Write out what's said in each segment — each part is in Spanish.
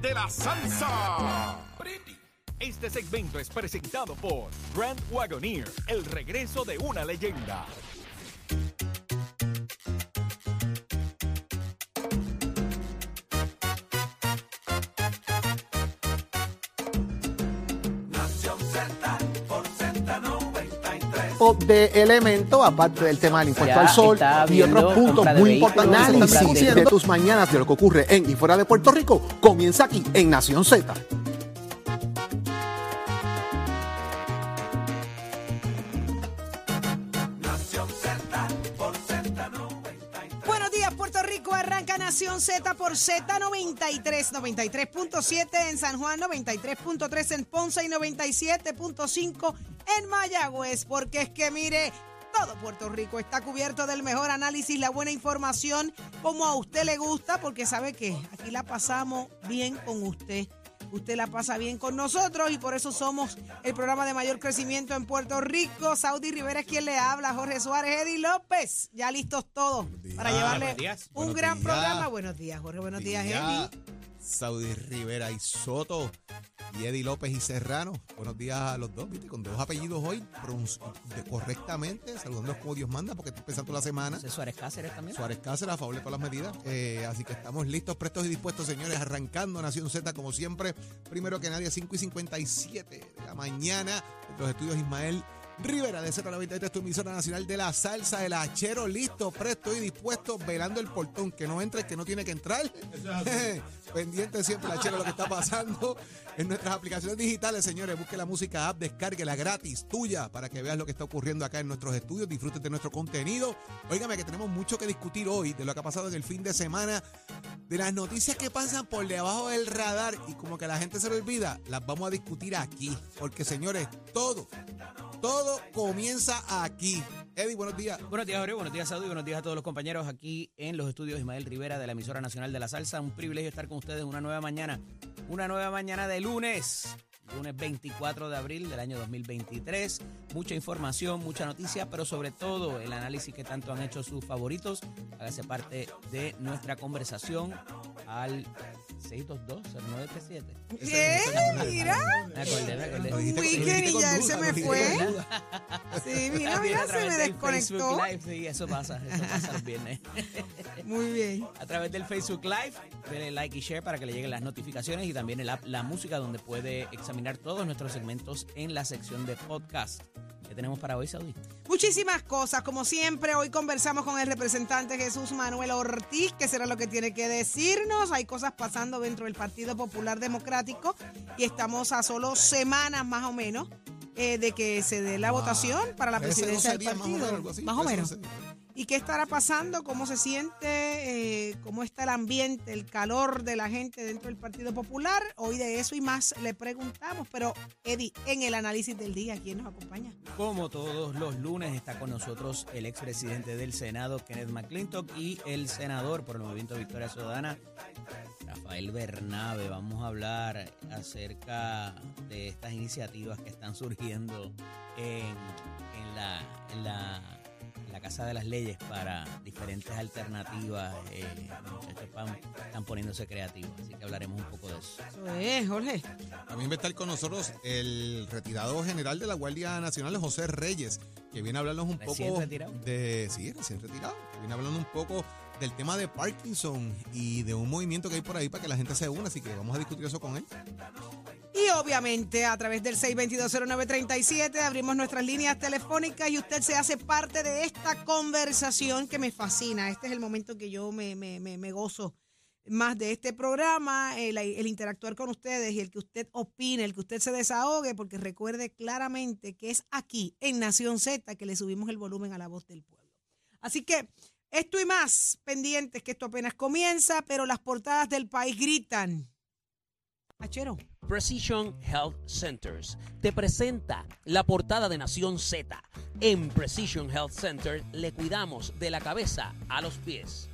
De la salsa. Este segmento es presentado por Grand Wagoneer, el regreso de una leyenda. De elemento, aparte del tema del impuesto Ya al sol y otros puntos muy importantes están de- tus mañanas de lo que ocurre en y fuera de Puerto Rico, comienza aquí en Nación Z. Z por Z93, 93.7 en San Juan, 93.3 en Ponce y 97.5 en Mayagüez. Porque es que, mire, todo Puerto Rico está cubierto del mejor análisis, la buena información, como a usted le gusta, porque sabe que aquí la pasamos bien con usted. Usted la pasa bien con nosotros y por eso somos el programa de mayor crecimiento en Puerto Rico. Saudi Rivera es quien le habla, Jorge Suárez, Eddie López. Ya listos todos para llevarle días. un Buenos gran días. programa. Buenos días, Jorge. Buenos días, Eddie. Saudi Rivera y Soto y Eddie López y Serrano. Buenos días a los dos, ¿viste? Con dos apellidos hoy, correctamente, saludándolos como Dios manda, porque estoy empezando la semana. ¿Ese es Suárez Cáceres también? Suárez Cáceres a favor de todas las medidas. Eh, así que estamos listos, prestos y dispuestos, señores, arrancando Nación Z como siempre. Primero que nadie, 5 y 57 de la mañana. Los estudios Ismael Rivera de Z93, tu emisora nacional de la salsa, el hachero, listo, presto y dispuesto, velando el portón, que no entre, el que no tiene que entrar. Pendiente siempre el hachero lo que está pasando en nuestras aplicaciones digitales, señores. Busque la música app, descárguela gratis, tuya, para que veas lo que está ocurriendo acá en nuestros estudios, disfrutes de nuestro contenido. Óigame que tenemos mucho que discutir hoy de lo que ha pasado en el fin de semana, de las noticias que pasan por debajo del radar y como que a la gente se le olvida, las vamos a discutir aquí. Porque, señores, todo, todo comienza aquí. Eddie, buenos días. Buenos días, Jorge. Buenos días, Saudi. Buenos días a todos los compañeros aquí en los estudios Ismael Rivera de la emisora nacional de la salsa. Un privilegio estar con ustedes una nueva mañana. Una nueva mañana de lunes. Lunes 24 de abril del año 2023. Mucha información, mucha noticia, pero sobre todo el análisis que tanto han hecho sus favoritos. Hágase parte de nuestra conversación al 622-0937. ¿Qué? Mira. Me acordé, me acordé. Un weekend y ya él se me fue. Sí, mira, mira, se me desconectó. Live, sí, eso pasa, eso pasa los viernes. Muy bien. A través del Facebook Live, denle like y share para que le lleguen las notificaciones y también el app La Música, donde puede examinar todos nuestros segmentos en la sección de podcast. ¿Qué tenemos para hoy, Saudi? Muchísimas cosas, como siempre, hoy conversamos con el representante Jesús Manuel Ortiz, que será lo que tiene que decirnos. Hay cosas pasando dentro del Partido Popular Democrático y estamos a solo semanas más o menos eh, de que se dé la votación para la 13, presidencia 12 del días, más o partido. menos, algo así, Más o 13, menos. 12 días. ¿Y qué estará pasando? ¿Cómo se siente? Eh, ¿Cómo está el ambiente, el calor de la gente dentro del Partido Popular? Hoy de eso y más le preguntamos. Pero, Eddie, en el análisis del día, ¿quién nos acompaña? Como todos los lunes, está con nosotros el expresidente del Senado, Kenneth McClintock, y el senador por el Movimiento Victoria Ciudadana, Rafael Bernabe. Vamos a hablar acerca de estas iniciativas que están surgiendo en, en la, en la, la Casa de las Leyes para diferentes alternativas. Eh, muchachos están, están poniéndose creativos, así que hablaremos un poco de eso. Eso es, Jorge. También va a estar con nosotros el retirado general de la Guardia Nacional, José Reyes, que viene a hablarnos un Recién poco retirado. de. Sí, recién retirado. Que viene a hablarnos un poco del tema de Parkinson y de un movimiento que hay por ahí para que la gente se una, así que vamos a discutir eso con él. Obviamente a través del 6220937 abrimos nuestras líneas telefónicas y usted se hace parte de esta conversación que me fascina. Este es el momento que yo me gozo más de este programa, el, el interactuar con ustedes y el que usted opine, el que usted se desahogue, porque recuerde claramente que es aquí, en Nación Z, que le subimos el volumen a la voz del pueblo. Así que esto y más pendientes, que esto apenas comienza, pero las portadas del país gritan. Achero. Precision Health Centers te presenta la portada de Nación Z. En Precision Health Center le cuidamos de la cabeza a los pies.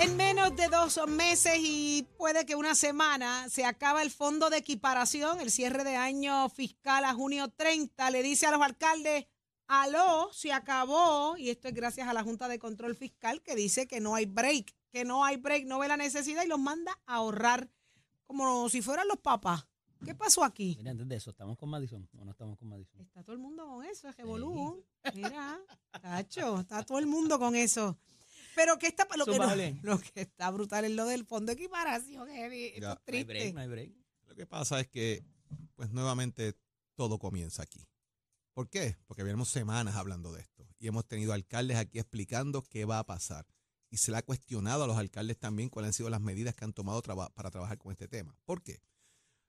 En menos de dos meses y puede que una semana se acaba el fondo de equiparación, el cierre de año fiscal a junio 30. Le dice a los alcaldes, aló, se acabó. Y esto es gracias a la Junta de Control Fiscal que dice que no hay break, que no hay break, no ve la necesidad y los manda a ahorrar como si fueran los papás. ¿Qué pasó aquí? Mira, antes de eso, ¿estamos con Madison o no estamos con Madison? Está todo el mundo con eso, es revolú. Mira, tacho, está todo el mundo con eso. Pero que está lo que, no- lo que está brutal es lo del fondo de equiparación, heavy. Esto es No hay triste. break, no hay break. Lo que pasa es que, pues nuevamente, todo comienza aquí. ¿Por qué? Porque venimos semanas hablando de esto y hemos tenido alcaldes aquí explicando qué va a pasar. Y se le ha cuestionado a los alcaldes también cuáles han sido las medidas que han tomado para trabajar con este tema. ¿Por qué?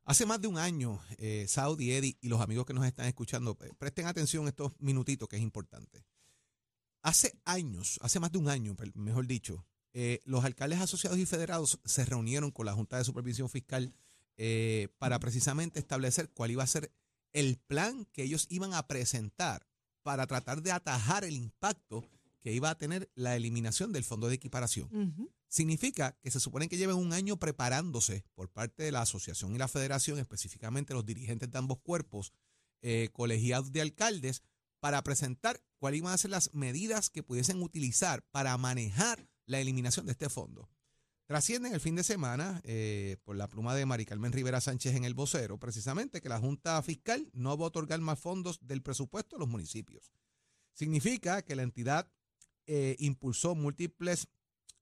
Hace más de un año, eh, Saudi, Eddie y los amigos que nos están escuchando, eh, presten atención estos minutitos que es importante. Hace años, hace más de un año, mejor dicho, eh, los alcaldes asociados y federados se reunieron con la Junta de Supervisión Fiscal para precisamente establecer cuál iba a ser el plan que ellos iban a presentar para tratar de atajar el impacto que iba a tener la eliminación del fondo de equiparación. Significa que se supone que lleven un año preparándose por parte de la asociación y la federación, específicamente los dirigentes de ambos cuerpos, eh, colegiados de alcaldes, para presentar cuáles iban a ser las medidas que pudiesen utilizar para manejar la eliminación de este fondo. Trasciende en el fin de semana, eh, por la pluma de Mari Carmen Rivera Sánchez en el vocero, precisamente que la Junta Fiscal no va a otorgar más fondos del presupuesto a los municipios. Significa que la entidad eh, impulsó múltiples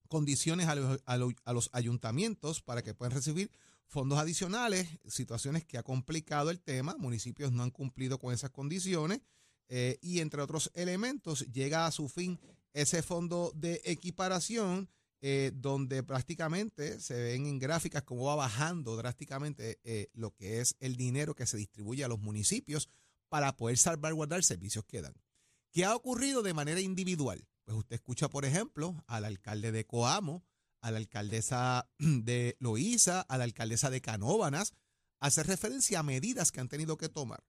condiciones a los, a a los ayuntamientos para que puedan recibir fondos adicionales, situaciones que ha complicado el tema, municipios no han cumplido con esas condiciones eh, y entre otros elementos llega a su fin ese fondo de equiparación eh, donde prácticamente se ven en gráficas cómo va bajando drásticamente eh, lo que es el dinero que se distribuye a los municipios para poder salvaguardar servicios que dan. ¿Qué ha ocurrido de manera individual? Pues usted escucha, por ejemplo, al alcalde de Coamo, a la alcaldesa de Loíza, a la alcaldesa de Canóvanas, hacer referencia a medidas que han tenido que tomar.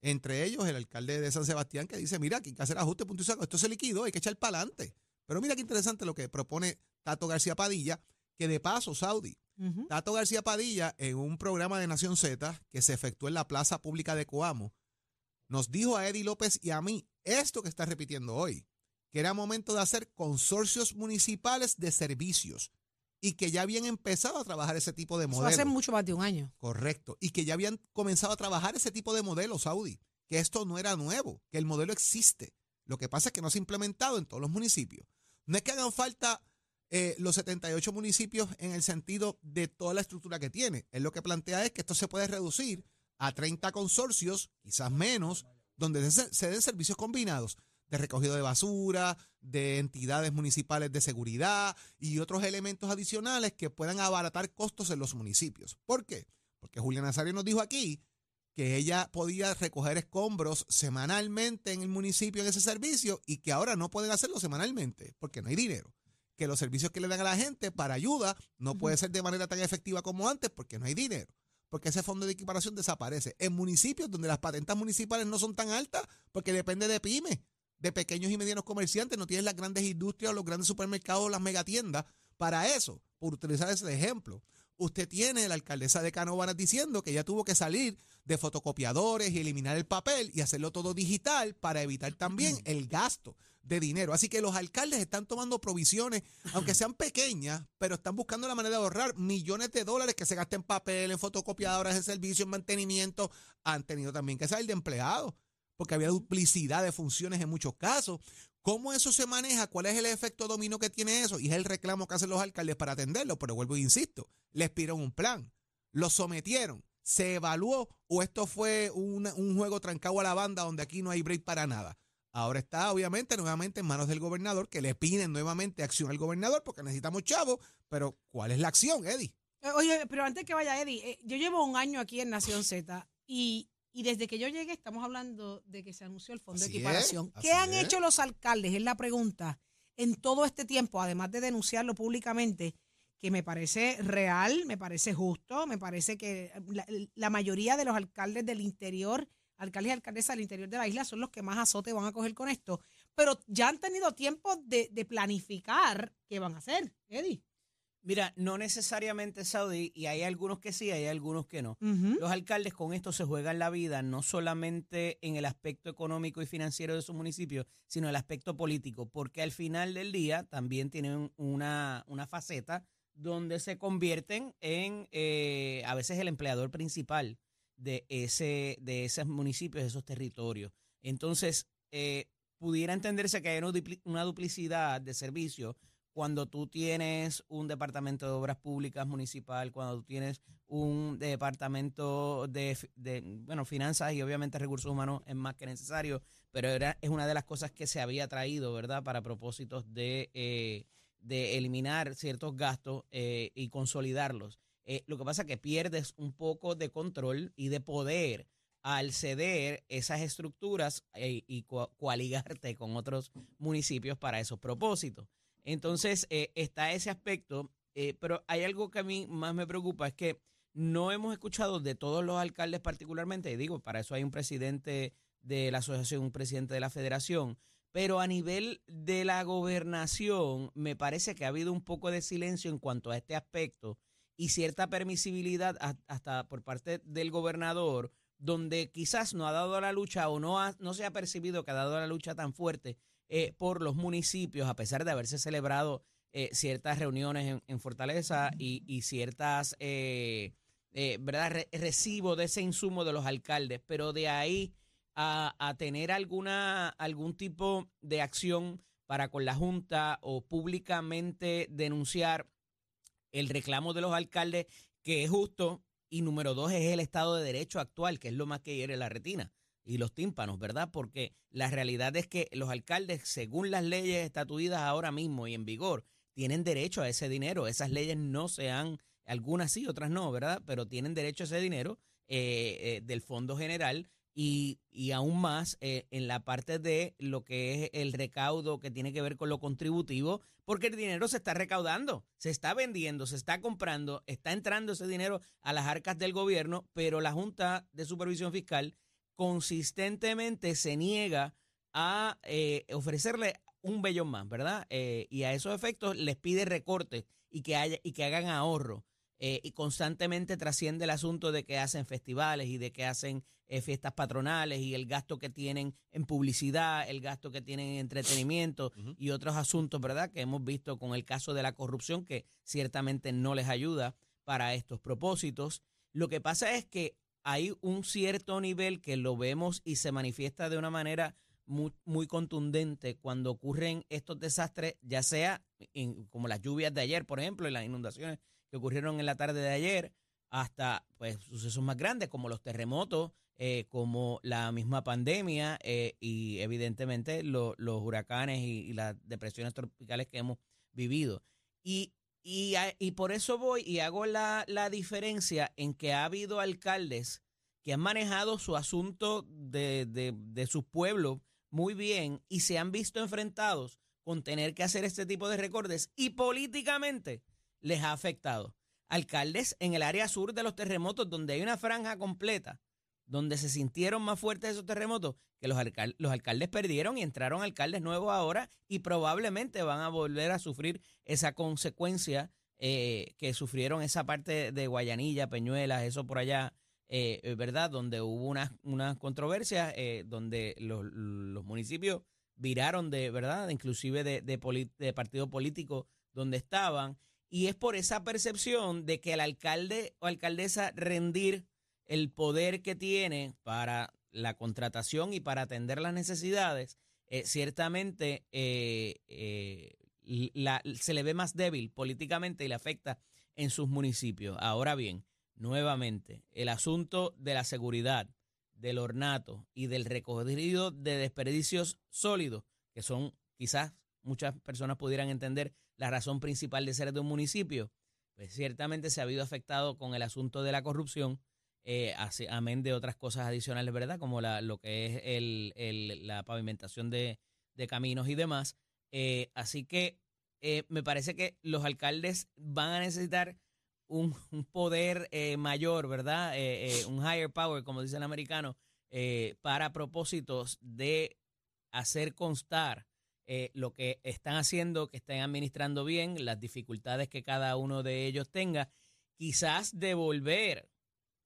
Entre ellos, el alcalde de San Sebastián que dice, mira, aquí hay que hacer ajuste, punto y saco, esto se liquidó, hay que echar para adelante. Pero mira qué interesante lo que propone Tato García Padilla, que de paso, Saudi. Tato García Padilla, en un programa de Nación Z que se efectuó en la Plaza Pública de Coamo, nos dijo a Eddie López y a mí esto que está repitiendo hoy, que era momento de hacer consorcios municipales de servicios y que ya habían empezado a trabajar ese tipo de modelos. hace mucho más de un año. Correcto. Y que ya habían comenzado a trabajar ese tipo de modelos, Saudi. Que esto no era nuevo, que el modelo existe. Lo que pasa es que no se ha implementado en todos los municipios. No es que hagan falta eh, los 78 municipios en el sentido de toda la estructura que tiene. Él lo que plantea es que esto se puede reducir a 30 consorcios, quizás menos, donde se, den servicios combinados de recogido de basura, de entidades municipales de seguridad y otros elementos adicionales que puedan abaratar costos en los municipios. ¿Por qué? Porque Julia Nazario nos dijo aquí que ella podía recoger escombros semanalmente en el municipio en ese servicio y que ahora no pueden hacerlo semanalmente porque no hay dinero. Que los servicios que le dan a la gente para ayuda no puede ser de manera tan efectiva como antes porque no hay dinero. Porque ese fondo de equiparación desaparece. En municipios donde las patentas municipales no son tan altas porque depende de pymes, de pequeños y medianos comerciantes, no tienes las grandes industrias o los grandes supermercados o las megatiendas. Para eso, por utilizar ese ejemplo, usted tiene la alcaldesa de Canóvanas diciendo que ella tuvo que salir de fotocopiadores y eliminar el papel y hacerlo todo digital para evitar también el gasto de dinero. Así que los alcaldes están tomando provisiones, aunque sean pequeñas, pero están buscando la manera de ahorrar millones de dólares que se gasten en papel, en fotocopiadoras, en servicio, en mantenimiento. Han tenido también que salir de empleados. porque había duplicidad de funciones en muchos casos. ¿Cómo eso se maneja? ¿Cuál es el efecto dominó que tiene eso? Y es el reclamo que hacen los alcaldes para atenderlo. Pero vuelvo e insisto, les pidieron un plan, lo sometieron, se evaluó o esto fue un juego trancado a la banda donde aquí no hay break para nada. Ahora está obviamente nuevamente en manos del gobernador que le piden nuevamente acción al gobernador porque necesitamos chavos, pero ¿cuál es la acción, Eddie? Eh, Oye, pero antes que vaya Eddie, eh, yo llevo un año aquí en Nación Z y, y desde que yo llegué estamos hablando de que se anunció el fondo Así de equiparación. ¿Qué han es. hecho los alcaldes? Es la pregunta. En todo este tiempo, además de denunciarlo públicamente, que me parece real, me parece justo, me parece que la, la mayoría de los alcaldes del interior, alcaldes y alcaldesas del interior de la isla, son los que más azote van a coger con esto. Pero ya han tenido tiempo de, de planificar qué van a hacer, Eddie. Mira, no necesariamente Saudi, y hay algunos que sí, hay algunos que no. Los alcaldes con esto se juegan la vida, no solamente en el aspecto económico y financiero de su municipio, sino el aspecto político, porque al final del día también tienen una, una faceta donde se convierten en eh, a veces el empleador principal de, ese, de esos municipios, de esos territorios. Entonces, eh, pudiera entenderse que hay una dupli- una duplicidad de servicios cuando tú tienes un departamento de obras públicas municipal, cuando tú tienes un departamento de, bueno, finanzas y obviamente recursos humanos es más que necesario, pero era, es una de las cosas que se había traído, ¿verdad?, para propósitos de, eh, de eliminar ciertos gastos eh, y consolidarlos. Eh, lo que pasa es que pierdes un poco de control y de poder al ceder esas estructuras y co- coaligarte con otros municipios para esos propósitos. Entonces, eh, está ese aspecto, eh, pero hay algo que a mí más me preocupa, es que no hemos escuchado de todos los alcaldes particularmente, y digo, para eso hay un presidente de la asociación, un presidente de la federación, pero a nivel de la gobernación, me parece que ha habido un poco de silencio en cuanto a este aspecto y cierta permisibilidad hasta por parte del gobernador, donde quizás no ha dado la lucha o no, ha- no se ha percibido que ha dado la lucha tan fuerte eh, por los municipios, a pesar de haberse celebrado eh, ciertas reuniones en, Fortaleza y, ciertas, eh, eh, ¿verdad?, Re- recibo de ese insumo de los alcaldes, pero de ahí a, a tener alguna, algún tipo de acción para con la Junta o públicamente denunciar el reclamo de los alcaldes, que es justo, y número dos es el Estado de Derecho actual, que es lo más que hiere la retina y los tímpanos, ¿verdad? Porque la realidad es que los alcaldes, según las leyes estatuidas ahora mismo y en vigor, tienen derecho a ese dinero. Esas leyes no se han, algunas sí, otras no, ¿verdad? Pero tienen derecho a ese dinero eh, eh, del Fondo General y, y aún más eh, en la parte de lo que es el recaudo que tiene que ver con lo contributivo, porque el dinero se está recaudando, se está vendiendo, se está comprando, está entrando ese dinero a las arcas del gobierno, pero la Junta de Supervisión Fiscal consistentemente se niega a eh, ofrecerle un bellón más, ¿verdad? Eh, y a esos efectos les pide recortes y que haya y que hagan ahorro. Eh, y constantemente trasciende el asunto de que hacen festivales y de que hacen fiestas patronales y el gasto que tienen en publicidad, el gasto que tienen en entretenimiento y otros asuntos, ¿verdad? Que hemos visto con el caso de la corrupción que ciertamente no les ayuda para estos propósitos. Lo que pasa es que hay un cierto nivel que lo vemos y se manifiesta de una manera muy, contundente cuando ocurren estos desastres, ya sea como las lluvias de ayer, por ejemplo, y las inundaciones que ocurrieron en la tarde de ayer, hasta pues sucesos más grandes como los terremotos, eh, como la misma pandemia eh, y evidentemente lo- los huracanes y, y las depresiones tropicales que hemos vivido. Y, y, y por eso voy y hago la, la diferencia en que ha habido alcaldes que han manejado su asunto de, de, de sus pueblos muy bien y se han visto enfrentados con tener que hacer este tipo de recortes y políticamente les ha afectado. Alcaldes en el área sur de los terremotos, donde hay una franja completa, donde se sintieron más fuertes esos terremotos, que los, alcal- los alcaldes perdieron y entraron alcaldes nuevos ahora y probablemente van a volver a sufrir esa consecuencia eh, que sufrieron esa parte de Guayanilla, Peñuelas, eso por allá, eh, eh, ¿verdad? Donde hubo unas unas controversias, eh, donde los, los municipios viraron de, ¿verdad? Inclusive de, de, de partido político donde estaban. Y es por esa percepción de que el alcalde o alcaldesa rendir el poder que tiene para la contratación y para atender las necesidades, eh, ciertamente eh, eh, la- se le ve más débil políticamente y le afecta en sus municipios. Ahora bien, nuevamente, el asunto de la seguridad, del ornato y del recogido de desperdicios sólidos, que son quizás muchas personas pudieran entender la razón principal de ser de un municipio, pues ciertamente se ha habido afectado con el asunto de la corrupción, eh, amén de otras cosas adicionales, ¿verdad? Como la, lo que es el, el- la pavimentación de, de caminos y demás. Eh, así que eh, me parece que los alcaldes van a necesitar un, un poder eh, mayor, ¿verdad? Un higher power, como dice el americano, para propósitos de hacer constar lo que están haciendo, que estén administrando bien, las dificultades que cada uno de ellos tenga, quizás devolver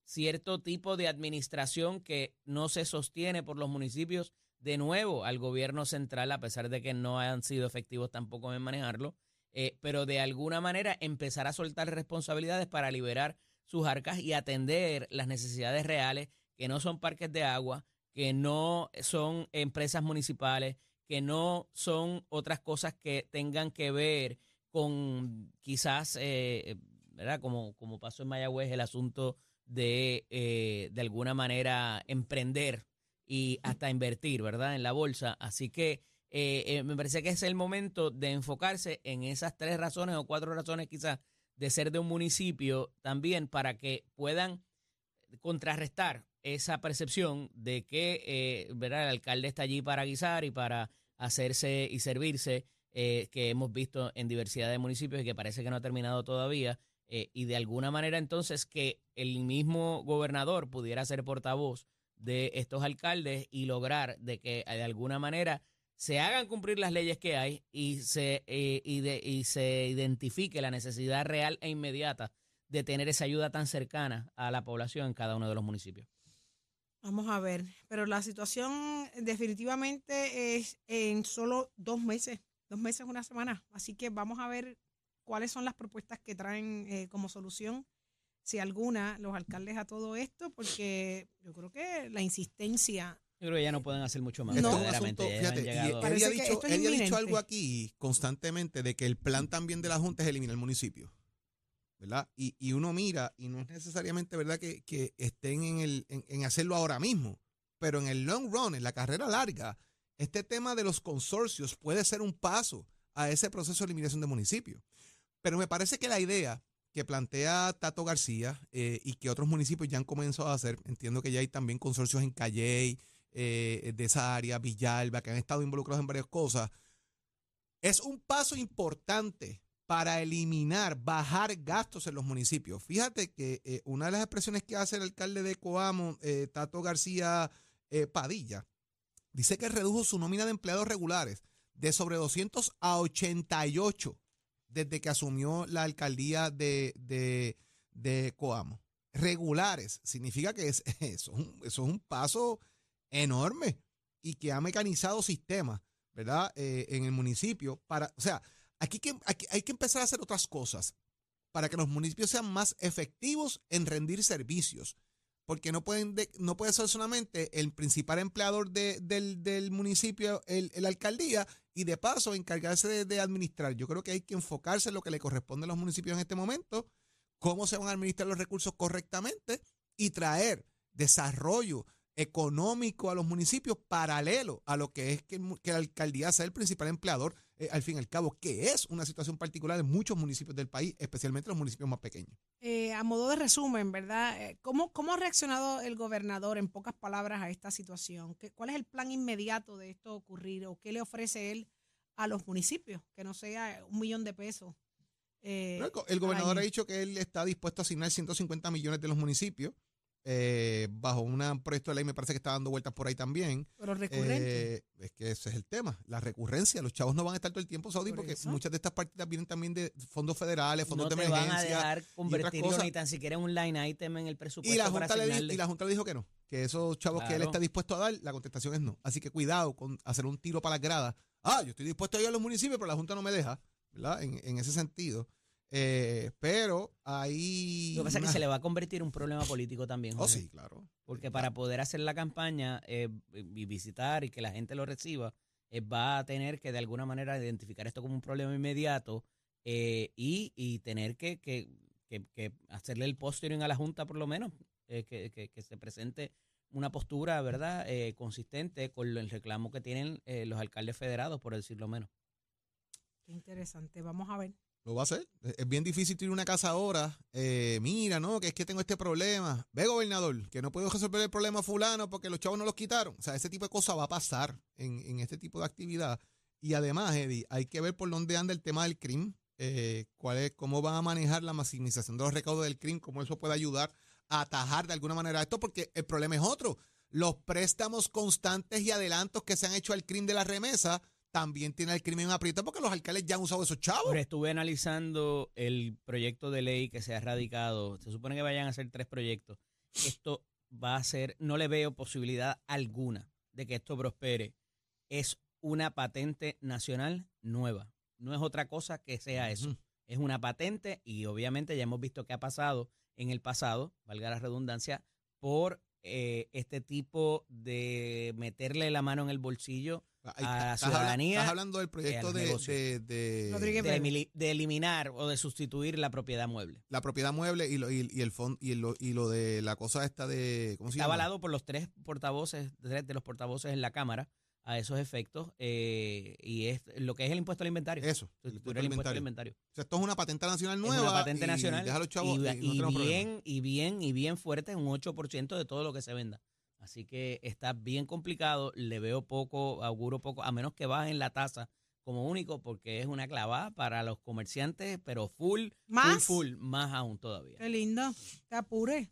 cierto tipo de administración que no se sostiene por los municipios de nuevo al gobierno central, a pesar de que no han sido efectivos tampoco en manejarlo, eh, pero de alguna manera empezar a soltar responsabilidades para liberar sus arcas y atender las necesidades reales, que no son parques de agua, que no son empresas municipales, que no son otras cosas que tengan que ver con quizás, eh, ¿verdad? Como, como pasó en Mayagüez, el asunto de, eh, de alguna manera, emprender y hasta invertir, ¿verdad? En la bolsa. Así que eh, eh, me parece que es el momento de enfocarse en esas tres razones o cuatro razones quizás de ser de un municipio también para que puedan contrarrestar esa percepción de que eh, ¿verdad? el alcalde está allí para guisar y para hacerse y servirse, que hemos visto en diversidad de municipios y que parece que no ha terminado todavía, eh, y de alguna manera entonces que el mismo gobernador pudiera ser portavoz de estos alcaldes y lograr de que de alguna manera se hagan cumplir las leyes que hay y se, eh, y se identifique la necesidad real e inmediata de tener esa ayuda tan cercana a la población en cada uno de los municipios. Vamos a ver, pero la situación definitivamente es en solo dos meses, dos meses, una semana. Así que vamos a ver cuáles son las propuestas que traen eh, como solución, si alguna, los alcaldes a todo esto, porque yo creo que la insistencia Yo creo que ya no pueden hacer mucho más. No. asunto, fíjate, y llegado- Eddie Parece ha que dicho, esto es Eddie ha dicho algo aquí constantemente de que el plan también de la Junta es eliminar el municipio. ¿Verdad? Y, y uno mira, y no es necesariamente verdad que, que estén en, el, en, en hacerlo ahora mismo, pero en el long run, en la carrera larga, este tema de los consorcios puede ser un paso a ese proceso de eliminación de municipios. Pero me parece que la idea que plantea Tato García eh, y que otros municipios ya han comenzado a hacer, entiendo que ya hay también consorcios en Calley, eh, de esa área, Villalba, que han estado involucrados en varias cosas, es un paso importante para eliminar, bajar gastos en los municipios. Fíjate que eh, una de las expresiones que hace el alcalde de Coamo, Tato García Padilla, dice que redujo su nómina de empleados regulares de sobre 200 a 88 desde que asumió la alcaldía de, de, de Coamo. Regulares, significa que es, eso, es un, paso enorme y que ha mecanizado sistemas, ¿verdad? Eh, en el municipio para, o sea, aquí, que, aquí hay que empezar a hacer otras cosas para que los municipios sean más efectivos en rendir servicios. Porque no, pueden de- no puede ser solamente el principal empleador de- del, del municipio, el, el alcaldía, y de paso encargarse de, de administrar. Yo creo que hay que enfocarse en lo que le corresponde a los municipios en este momento, cómo se van a administrar los recursos correctamente y traer desarrollo económico a los municipios paralelo a lo que es que, la alcaldía sea el principal empleador, eh, al fin y al cabo, que es una situación particular en muchos municipios del país, especialmente los municipios más pequeños. Eh, a modo de resumen, ¿verdad? Eh, ¿Cómo, ¿Cómo ha reaccionado el gobernador en pocas palabras a esta situación? ¿Qué, ¿Cuál es el plan inmediato de esto ocurrir o qué le ofrece él a los municipios? Que no sea un millón de pesos. eh, El, go- el al gobernador ha dicho que él está dispuesto a asignar 150 millones de los municipios eh, bajo un proyecto de ley, me parece que está dando vueltas por ahí también. Pero recurrente. Eh, es que ese es el tema, la recurrencia. Los chavos no van a estar todo el tiempo, Saudi, Por porque eso. muchas de estas partidas vienen también de fondos federales, fondos no de te van a emergencia. dejar convertirlo ni tan siquiera en un line item en el presupuesto Y la, para junta le y la Junta le dijo que no, que esos chavos que él está dispuesto a dar, la contestación es no. Así que cuidado con hacer un tiro para las gradas. Ah, yo estoy dispuesto a ir a los municipios, pero la Junta no me deja, ¿verdad? En, en ese sentido. Eh, pero ahí. Lo que pasa es que se le va a convertir un problema político también. Oh, José. sí, claro. Porque para poder hacer la campaña eh, y visitar y que la gente lo reciba, eh, va a tener que de alguna manera identificar esto como un problema inmediato eh, y, y tener que, que, que- que hacerle el posturing a la Junta por lo menos, eh, que, que- que se presente una postura, ¿verdad?, eh, consistente con el reclamo que tienen eh, los alcaldes federados, por decirlo menos. Qué interesante. Vamos a ver. Lo va a hacer. Es bien difícil a una casa ahora. eh, mira, no, que es que tengo este problema. Ve, gobernador, que no puedo resolver el problema fulano porque los chavos no los quitaron. O sea, ese tipo de cosas va a pasar en, en este tipo de actividad. Y además, Eddie, hay que ver por dónde anda el tema del crimen, eh, cuál es, cómo van a manejar la maximización de los recaudos del crimen, cómo eso puede ayudar a atajar de alguna manera esto, porque el problema es otro. Los préstamos constantes y adelantos que se han hecho al crimen de la remesa también tiene el crimen aprieto porque los alcaldes ya han usado esos chavos. Ahora, estuve analizando el proyecto de ley que se ha radicado. Se supone que vayan a ser tres proyectos. Esto va a ser, no le veo posibilidad alguna de que esto prospere. Es una patente nacional nueva. No es otra cosa que sea eso. Es una patente y obviamente ya hemos visto que ha pasado en el pasado, valga la redundancia, por eh, este tipo de meterle la mano en el bolsillo a la estás habla- ciudadanía, Estás hablando del proyecto de, de- de eliminar o de sustituir la propiedad mueble. la propiedad mueble y lo, y, y el fondo y lo, y lo de la cosa esta de ¿cómo se Está llama? avalado por los tres portavoces, tres de los portavoces en la Cámara a esos efectos eh, y es lo que es el impuesto al inventario. Eso, el Sustituir impuesto el al impuesto al inventario. inventario. O sea, esto es una patente nacional Es nueva. una patente y nacional y, y, no y tenemos problema. bien, y bien, y bien fuerte, un 8% de todo lo que se venda. Así que está bien complicado, le veo poco, auguro poco, a menos que bajen la tasa como único, porque es una clavada para los comerciantes, pero full, ¿Más? full, full, más aún todavía. Qué lindo. Que apure.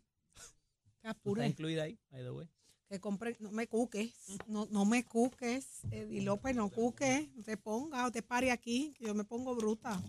Está apure. incluida ahí, by the way. Que compre. No me cuques. No, no me cuques. Eddie López, no cuques. No te ponga o te pare aquí, que yo me pongo bruta.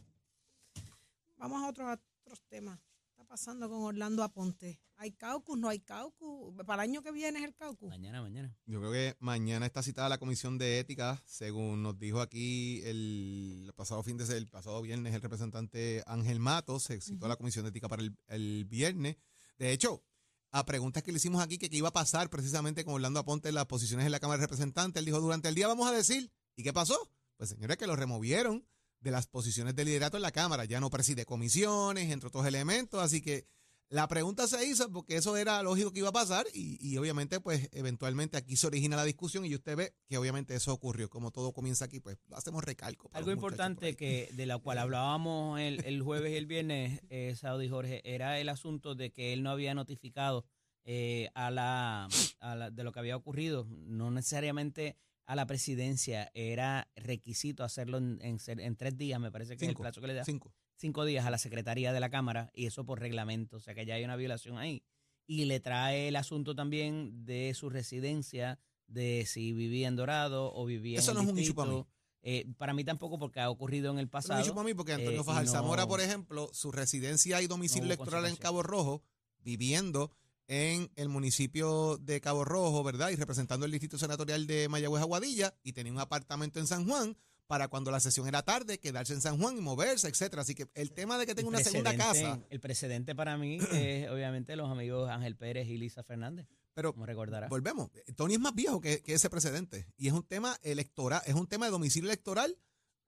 Vamos a otros, a otros temas. ¿Qué está pasando con Orlando Aponte? ¿Hay caucus? ¿No hay caucus? ¿Para el año que viene es el caucus? Mañana, mañana. Yo creo que mañana está citada la comisión de ética, según nos dijo aquí el, pasado fin de el pasado viernes el representante Ángel Matos, se citó a la comisión de ética para el, el viernes. De hecho, a preguntas que le hicimos aquí que qué iba a pasar precisamente con Orlando Aponte en las posiciones en la Cámara de Representantes, él dijo durante el día vamos a decir, ¿y qué pasó? Pues señores, que lo removieron de las posiciones de liderato en la Cámara, ya no preside comisiones, entre otros elementos, así que la pregunta se hizo porque eso era lógico que iba a pasar y, y obviamente pues eventualmente aquí se origina la discusión y usted ve que obviamente eso ocurrió. Como todo comienza aquí, pues lo hacemos recalco. Algo importante que de la cual hablábamos el, el jueves y el viernes, eh, Saudi Jorge, era el asunto de que él no había notificado eh, a, la, a la- de lo que había ocurrido, no necesariamente a la presidencia, era requisito hacerlo en, en tres días, me parece que es el plazo que le da. Cinco. Cinco días a la Secretaría de la Cámara y eso por reglamento, o sea que ya hay una violación ahí. Y le trae el asunto también de su residencia, de si vivía en Dorado o vivía Eso en no el es un para mí. Eh, para mí tampoco porque ha ocurrido en el Eso pasado. no para mí porque Antonio eh, y Fajar no- Zamora, por ejemplo, su residencia y domicilio no electoral en. Cabo Rojo, viviendo en el municipio de Cabo Rojo, ¿verdad? Y representando el distrito senatorial de Mayagüez Aguadilla y tenía un apartamento en San Juan para cuando la sesión era tarde, quedarse en San Juan y moverse, etcétera. Así que el tema de que tenga una segunda casa, El precedente para mí es obviamente los amigos Ángel Pérez y Lisa Fernández, pero como recordará. volvemos. Tony es más viejo que, que ese precedente y es un tema electoral, es un tema de domicilio electoral.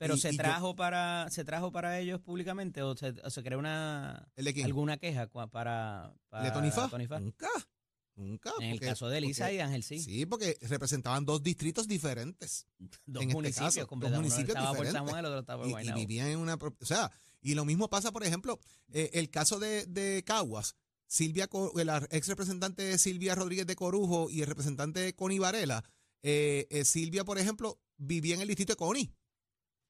Pero y- se y yo- trajo para se trajo para ellos públicamente o se, o se creó una ¿El de quién? alguna queja para, para ¿De Tony Fa? Fa? Nunca. Nunca. En el porque- caso de Lisa porque- y Ángel sí. Sí, porque representaban dos distritos diferentes. dos en este municipios caso, dos. Uno municipios por diferentes. Samuel, otro estaba por y, vivían en una... O sea, y lo mismo pasa, por ejemplo, eh, el caso de, de Caguas. Silvia, la ex representante Silvia Rodríguez de Corujo y el representante Connie Varela. eh, eh, Silvia, por ejemplo, vivía en el distrito de Connie.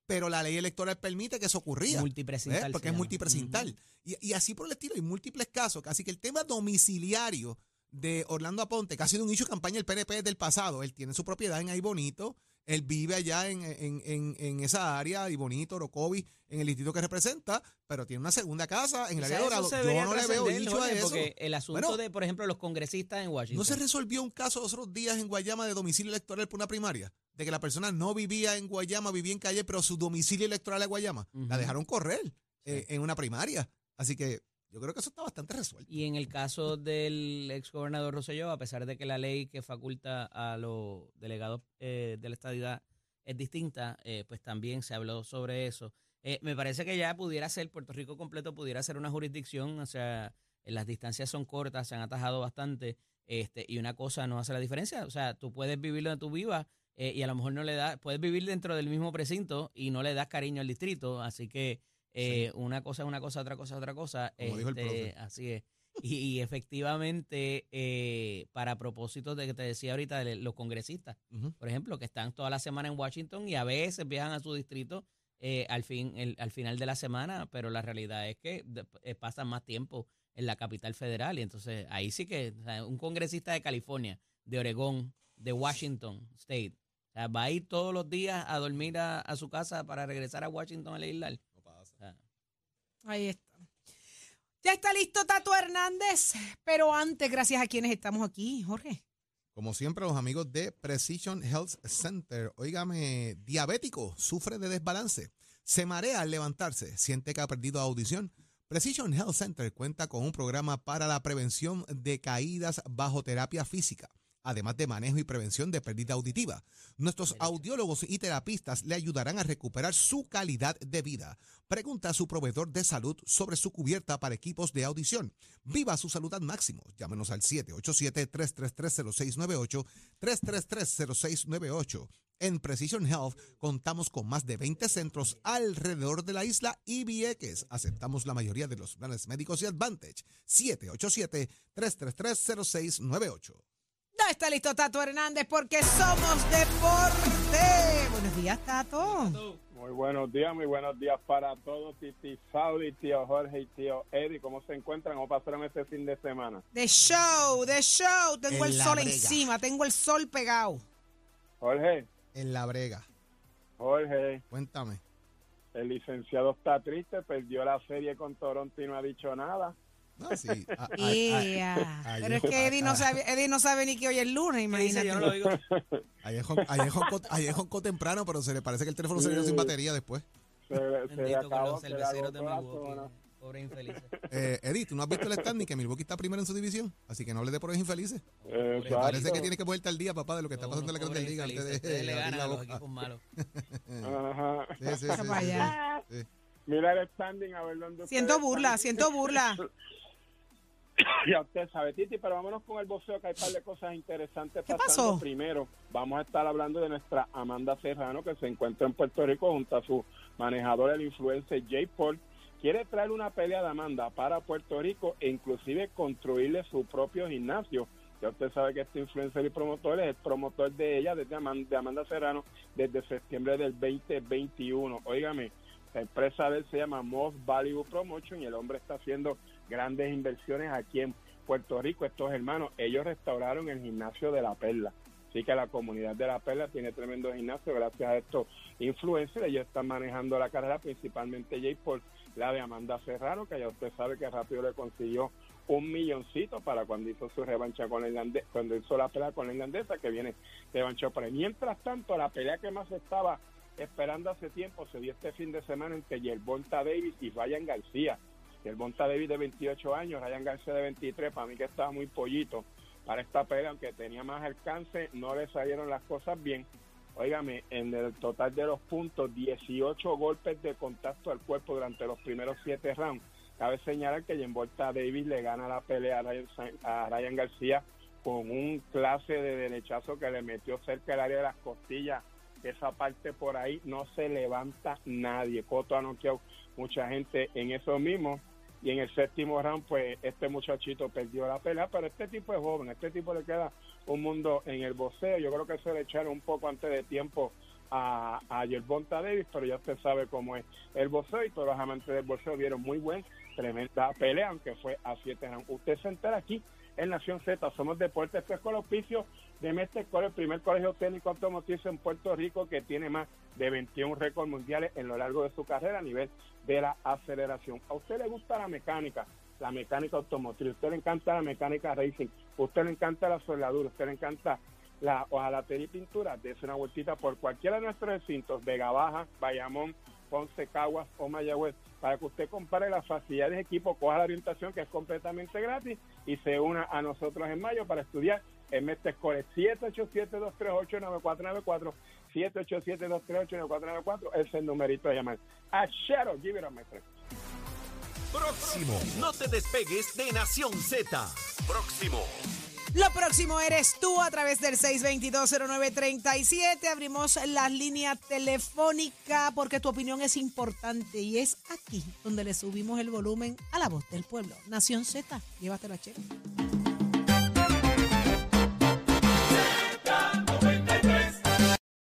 Pero la ley electoral permite que eso ocurría. Multiprecintal se Porque es multiprecintal. y, y así por el estilo, hay múltiples casos. Así que el tema domiciliario de Orlando Aponte, que ha sido un issue de campaña del PNP del pasado, él tiene su propiedad en Ahí Bonito, él vive allá en, en, en, en esa área, y Bonito, Orocovi, en el distrito que representa, pero tiene una segunda casa en el área de Dorado. Yo no le veo dicho a eso. Porque el asunto Bueno, de, por ejemplo, los congresistas en Washington. ¿No se resolvió un caso los otros días en Guayama de domicilio electoral por una primaria? De que la persona no vivía en Guayama, vivía en calle, pero su domicilio electoral es Guayama. La dejaron correr. eh, en una primaria. Así que yo creo que eso está bastante resuelto. Y en el caso del ex gobernador Rosselló, a pesar de que la ley que faculta a los delegados eh, de la estadidad es distinta, eh, pues también se habló sobre eso. Eh, me parece que ya pudiera ser, Puerto Rico completo pudiera ser una jurisdicción, o sea, eh, las distancias son cortas, se han atajado bastante, este, y una cosa no hace la diferencia. O sea, tú puedes vivir donde tú vivas eh, y a lo mejor no le das, puedes vivir dentro del mismo precinto y no le das cariño al distrito, así que eh, una cosa es una cosa, otra cosa otra cosa. Como dijo el este, profe. Así es. Y, y efectivamente, eh, para propósito de que te decía ahorita, de los congresistas, por ejemplo, que están toda la semana en Washington y a veces viajan a su distrito eh, al, fin, el- al final de la semana, pero la realidad es que de- eh, pasan más tiempo en la capital federal y entonces ahí sí que o sea, un congresista de California, de Oregón, de Washington State, o sea, va a ir todos los días a dormir a, a su casa para regresar a Washington a legislar. Ahí está. Ya está listo Tato Hernández, pero antes, gracias a quienes estamos aquí, Jorge. Como siempre, los amigos de Precision Health Center. Óigame, diabético, sufre de desbalance. Se marea al levantarse, siente que ha perdido audición. Precision Health Center cuenta con un programa para la prevención de caídas bajo terapia física, además de manejo y prevención de pérdida auditiva. Nuestros audiólogos y terapistas le ayudarán a recuperar su calidad de vida. Pregunta a su proveedor de salud sobre su cubierta para equipos de audición. Viva su salud al máximo. Llámenos al 787-333-0698, 333-0698. En Precision Health contamos con más de 20 centros alrededor de la isla y Vieques. Aceptamos la mayoría de los planes médicos y Advantage. 787-333-0698. Ya está listo Tato Hernández porque somos deporte. Buenos días, Tato. Muy buenos días, muy buenos días para todos, Titi Saudi, tío Jorge y tío Eddie. ¿Cómo se encuentran? ¿Cómo pasaron este fin de semana? De show, de show. Tengo En el sol brega. encima, tengo el sol pegado. Jorge, En la brega. Jorge, Cuéntame. el licenciado está triste, perdió la serie con Toronto y no ha dicho nada. No, sí. A- a- a- Yeah. Pero es que Eddie no, sabe, Eddie no sabe ni que hoy es lunes, imagínate. Yo no lo digo. Ayer jon- ayer joncó- temprano, pero se le parece que el teléfono se le dio sin batería después. Se, se con los cerveceros de Milwaukee. infelices. Eh, Edith, ¿tú no has visto el standing que Milwaukee está primero en su división? Así que no le dé por los infelices. Me Exacto. parece que tienes que ponerte al día, papá, de lo que está pasando en la Grande pobres Liga antes de le ganan la a los equipos malos. Ajá. Sí, sí, sí. Mira el standing, a ver dónde Siento burla, siento burla. Ya usted sabe, Titi, pero vámonos con el boxeo, que hay un par de cosas interesantes ¿Qué pasando. pasó? Primero, vamos a estar hablando de nuestra Amanda Serrano, que se encuentra en Puerto Rico junto a su manejador, el influencer Jay Paul. Quiere traer una pelea de Amanda para Puerto Rico e inclusive construirle su propio gimnasio. Ya usted sabe que este influencer y promotor es el promotor de ella, desde Amanda, de Amanda Serrano, desde septiembre del 2021. Óigame, la empresa de él se llama Most Value Promotion y el hombre está haciendo grandes inversiones aquí en Puerto Rico. Estos hermanos, ellos restauraron el gimnasio de La Perla. Así que la comunidad de La Perla tiene tremendo gimnasio gracias a estos influencers. Ellos están manejando la carrera, principalmente Jay Paul, la de Amanda Serrano, que ya usted sabe que rápido le consiguió un milloncito para cuando hizo su revancha con la irlandesa, cuando hizo la pelea con la irlandesa, que viene revanchó por ahí. Mientras tanto, la pelea que más estaba esperando hace tiempo se dio este fin de semana entre Yerbonta Davis y Ryan García. Yerbonta Davis de 28 años, Ryan García de 23, para mí que estaba muy pollito para esta pelea, aunque tenía más alcance, no le salieron las cosas bien. Óigame, en el total de los puntos, 18 golpes de contacto al cuerpo durante los primeros 7 rounds. Cabe señalar que Yerbonta Davis le gana la pelea a Ryan, a Ryan García con un clase de derechazo que le metió cerca del área de las costillas esa parte por ahí no se levanta nadie. Coto ha noqueado mucha gente en eso mismo. Y en el séptimo round, pues este muchachito perdió la pelea, pero este tipo es joven, este tipo le queda un mundo en el boxeo. Yo creo que se le echaron un poco antes de tiempo a, a Yerbonta Davis, pero ya usted sabe cómo es el boxeo y todos los amantes del boxeo vieron muy buen, tremenda pelea, aunque fue a siete rounds. Usted se entera aquí en Nación Z, somos deportes, esto es con el auspicio de Mestre el primer colegio técnico automotriz en Puerto Rico que tiene más de 21 récords mundiales en lo largo de su carrera a nivel de la aceleración. ¿A usted le gusta la mecánica? La mecánica automotriz, a usted le encanta la mecánica racing, a usted le encanta la soldadura, a usted le encanta la hojalatería y pintura, dése una vueltita por cualquiera de nuestros recintos, Vega Baja, Bayamón, Ponce, Caguas o Mayagüez, para que usted compare las facilidades de equipo, coja la orientación que es completamente gratis y se una a nosotros en mayo para estudiar en Metescore 787-238-9494, 787-238-9494, ese es el numerito de llamar. A Shadow, give it up, my friend. Próximo. No te despegues de Nación Z. Próximo. Lo próximo eres tú a través del 6220937. Abrimos las líneas telefónicas porque tu opinión es importante y es aquí donde le subimos el volumen a la voz del pueblo. Nación Z, llévatela, che.